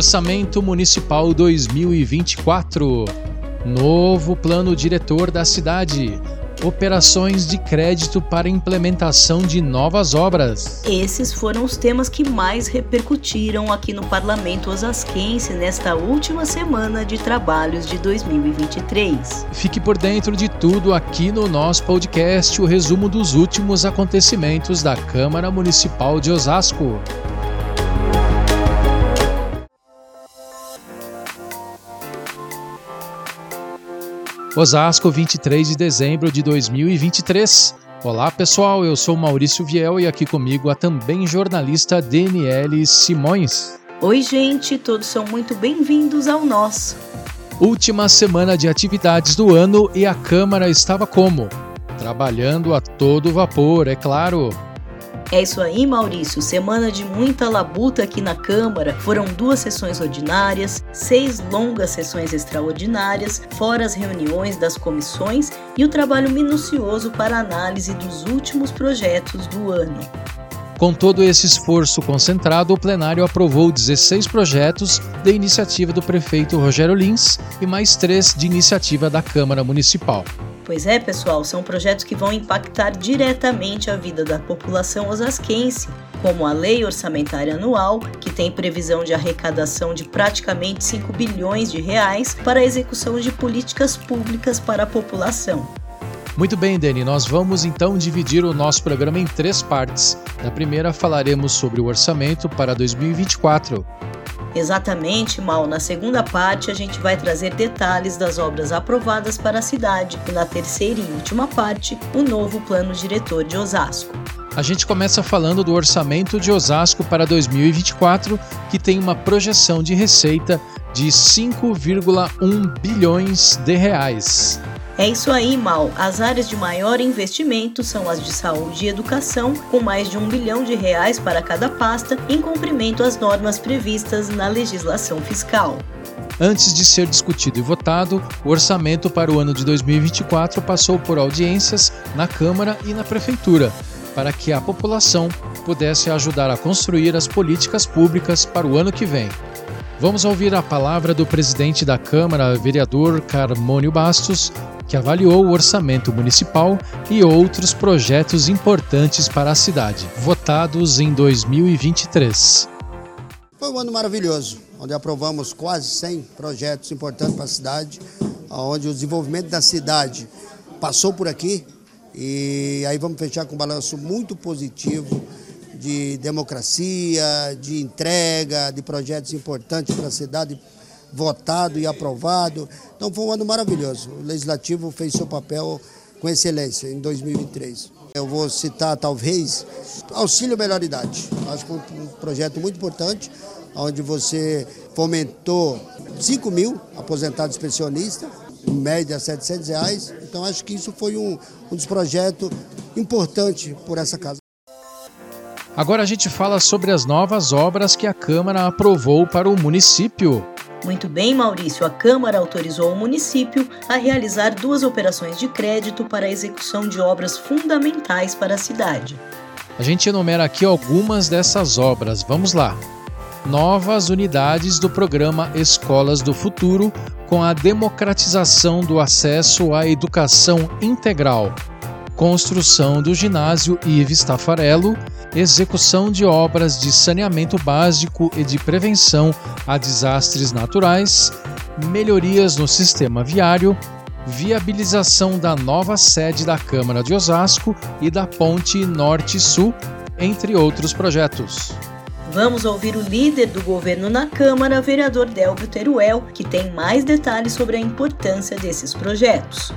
Orçamento Municipal 2024. Novo plano diretor da cidade operações de crédito para implementação de novas obras. Esses foram os temas que mais repercutiram aqui no Parlamento Osasquense nesta última semana de trabalhos de 2023. Fique por dentro de tudo aqui no nosso podcast, o resumo dos últimos acontecimentos da Câmara Municipal de Osasco. Osasco, 23 de dezembro de 2023. Olá pessoal, eu sou Maurício Viel e aqui comigo a também jornalista Daniele Simões. Oi, gente, todos são muito bem-vindos ao nosso. Última semana de atividades do ano e a Câmara estava como? Trabalhando a todo vapor, é claro. É isso aí, Maurício. Semana de muita labuta aqui na Câmara. Foram duas sessões ordinárias, seis longas sessões extraordinárias, fora as reuniões das comissões e o trabalho minucioso para análise dos últimos projetos do ano. Com todo esse esforço concentrado, o plenário aprovou 16 projetos de iniciativa do prefeito Rogério Lins e mais três de iniciativa da Câmara Municipal. Pois é, pessoal, são projetos que vão impactar diretamente a vida da população osasquense, como a Lei Orçamentária Anual, que tem previsão de arrecadação de praticamente 5 bilhões de reais para a execução de políticas públicas para a população. Muito bem, Dani, nós vamos então dividir o nosso programa em três partes. Na primeira, falaremos sobre o orçamento para 2024. Exatamente, Mal. Na segunda parte, a gente vai trazer detalhes das obras aprovadas para a cidade e na terceira e última parte, o novo plano diretor de Osasco. A gente começa falando do orçamento de Osasco para 2024, que tem uma projeção de receita de 5,1 bilhões de reais. É isso aí, Mal. As áreas de maior investimento são as de saúde e educação, com mais de um bilhão de reais para cada pasta, em cumprimento às normas previstas na legislação fiscal. Antes de ser discutido e votado, o orçamento para o ano de 2024 passou por audiências na Câmara e na Prefeitura, para que a população pudesse ajudar a construir as políticas públicas para o ano que vem. Vamos ouvir a palavra do presidente da Câmara, vereador Carmônio Bastos, que avaliou o orçamento municipal e outros projetos importantes para a cidade, votados em 2023. Foi um ano maravilhoso, onde aprovamos quase 100 projetos importantes para a cidade, onde o desenvolvimento da cidade passou por aqui e aí vamos fechar com um balanço muito positivo de democracia, de entrega, de projetos importantes para a cidade votado e aprovado. Então foi um ano maravilhoso. O Legislativo fez seu papel com excelência em 2023. Eu vou citar, talvez, Auxílio Melhor Idade. Acho que um projeto muito importante, onde você fomentou 5 mil aposentados pensionistas, em média 700 reais. Então acho que isso foi um, um dos projetos importantes por essa casa. Agora a gente fala sobre as novas obras que a Câmara aprovou para o município. Muito bem, Maurício. A Câmara autorizou o município a realizar duas operações de crédito para a execução de obras fundamentais para a cidade. A gente enumera aqui algumas dessas obras. Vamos lá. Novas unidades do programa Escolas do Futuro com a democratização do acesso à educação integral. Construção do ginásio Ives Tafarello execução de obras de saneamento básico e de prevenção a desastres naturais, melhorias no sistema viário, viabilização da nova sede da Câmara de Osasco e da Ponte Norte-Sul, entre outros projetos. Vamos ouvir o líder do governo na Câmara, vereador Delvio Teruel, que tem mais detalhes sobre a importância desses projetos.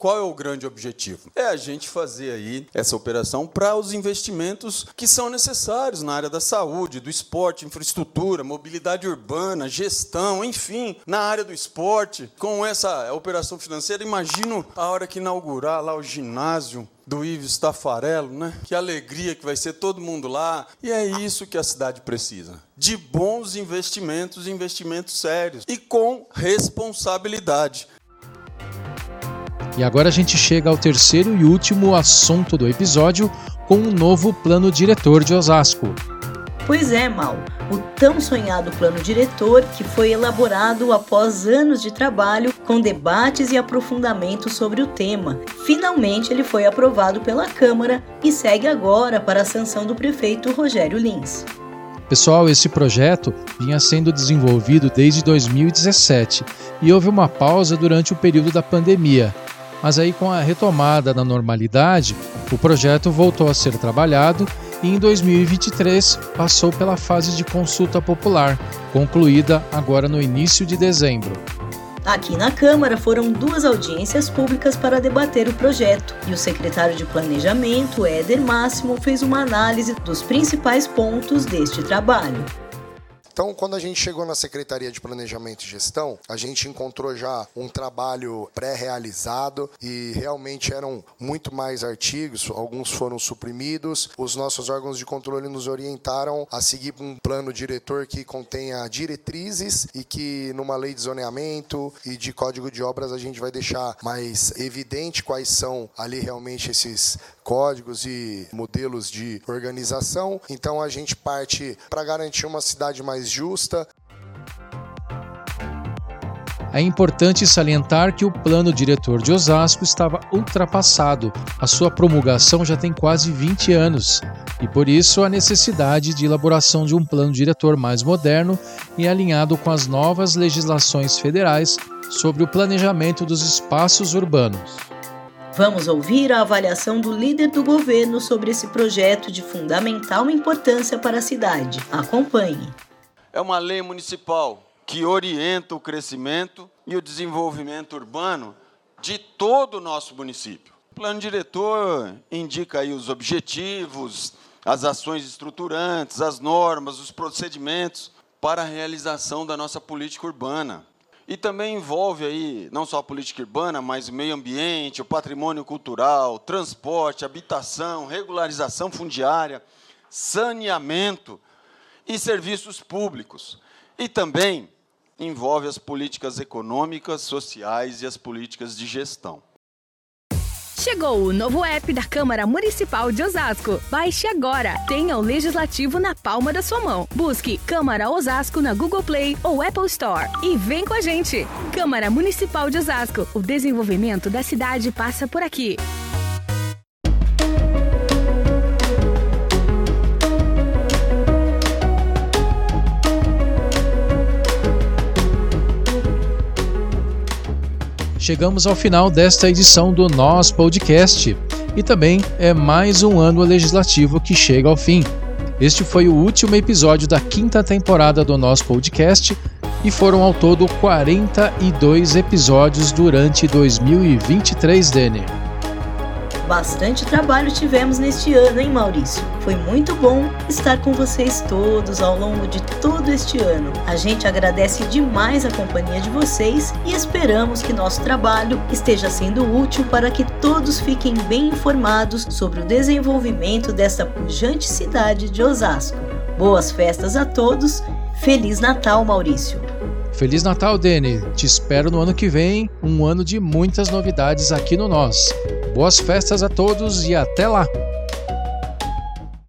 Qual é o grande objetivo? É a gente fazer aí essa operação para os investimentos que são necessários na área da saúde, do esporte, infraestrutura, mobilidade urbana, gestão, enfim, na área do esporte. Com essa operação financeira, imagino a hora que inaugurar lá o ginásio do Ives Tafarello, né? Que alegria que vai ser todo mundo lá. E é isso que a cidade precisa. De bons investimentos, investimentos sérios e com responsabilidade. E agora a gente chega ao terceiro e último assunto do episódio com um novo plano diretor de Osasco. Pois é, Mal. O tão sonhado plano diretor, que foi elaborado após anos de trabalho, com debates e aprofundamentos sobre o tema. Finalmente ele foi aprovado pela Câmara e segue agora para a sanção do prefeito Rogério Lins. Pessoal, esse projeto vinha sendo desenvolvido desde 2017 e houve uma pausa durante o período da pandemia. Mas aí, com a retomada da normalidade, o projeto voltou a ser trabalhado e em 2023 passou pela fase de consulta popular, concluída agora no início de dezembro. Aqui na Câmara foram duas audiências públicas para debater o projeto e o secretário de Planejamento, Éder Máximo, fez uma análise dos principais pontos deste trabalho. Então, quando a gente chegou na Secretaria de Planejamento e Gestão, a gente encontrou já um trabalho pré-realizado e realmente eram muito mais artigos, alguns foram suprimidos. Os nossos órgãos de controle nos orientaram a seguir um plano diretor que contenha diretrizes e que numa lei de zoneamento e de código de obras a gente vai deixar mais evidente quais são ali realmente esses códigos e modelos de organização. Então a gente parte para garantir uma cidade mais justa. É importante salientar que o plano diretor de Osasco estava ultrapassado. A sua promulgação já tem quase 20 anos e por isso a necessidade de elaboração de um plano diretor mais moderno e alinhado com as novas legislações federais sobre o planejamento dos espaços urbanos. Vamos ouvir a avaliação do líder do governo sobre esse projeto de fundamental importância para a cidade. Acompanhe. É uma lei municipal que orienta o crescimento e o desenvolvimento urbano de todo o nosso município. O plano diretor indica aí os objetivos, as ações estruturantes, as normas, os procedimentos para a realização da nossa política urbana. E também envolve aí não só a política urbana, mas o meio ambiente, o patrimônio cultural, transporte, habitação, regularização fundiária, saneamento e serviços públicos. E também envolve as políticas econômicas, sociais e as políticas de gestão. Chegou o novo app da Câmara Municipal de Osasco. Baixe agora. Tenha o legislativo na palma da sua mão. Busque Câmara Osasco na Google Play ou Apple Store e vem com a gente. Câmara Municipal de Osasco. O desenvolvimento da cidade passa por aqui. Chegamos ao final desta edição do Nós Podcast e também é mais um ano legislativo que chega ao fim. Este foi o último episódio da quinta temporada do nosso podcast e foram ao todo 42 episódios durante 2023, Denner. Bastante trabalho tivemos neste ano, hein, Maurício? Foi muito bom estar com vocês todos ao longo de todo este ano. A gente agradece demais a companhia de vocês e esperamos que nosso trabalho esteja sendo útil para que todos fiquem bem informados sobre o desenvolvimento desta pujante cidade de Osasco. Boas festas a todos. Feliz Natal, Maurício. Feliz Natal, Dene. Te espero no ano que vem, um ano de muitas novidades aqui no Nós. Boas festas a todos e até lá!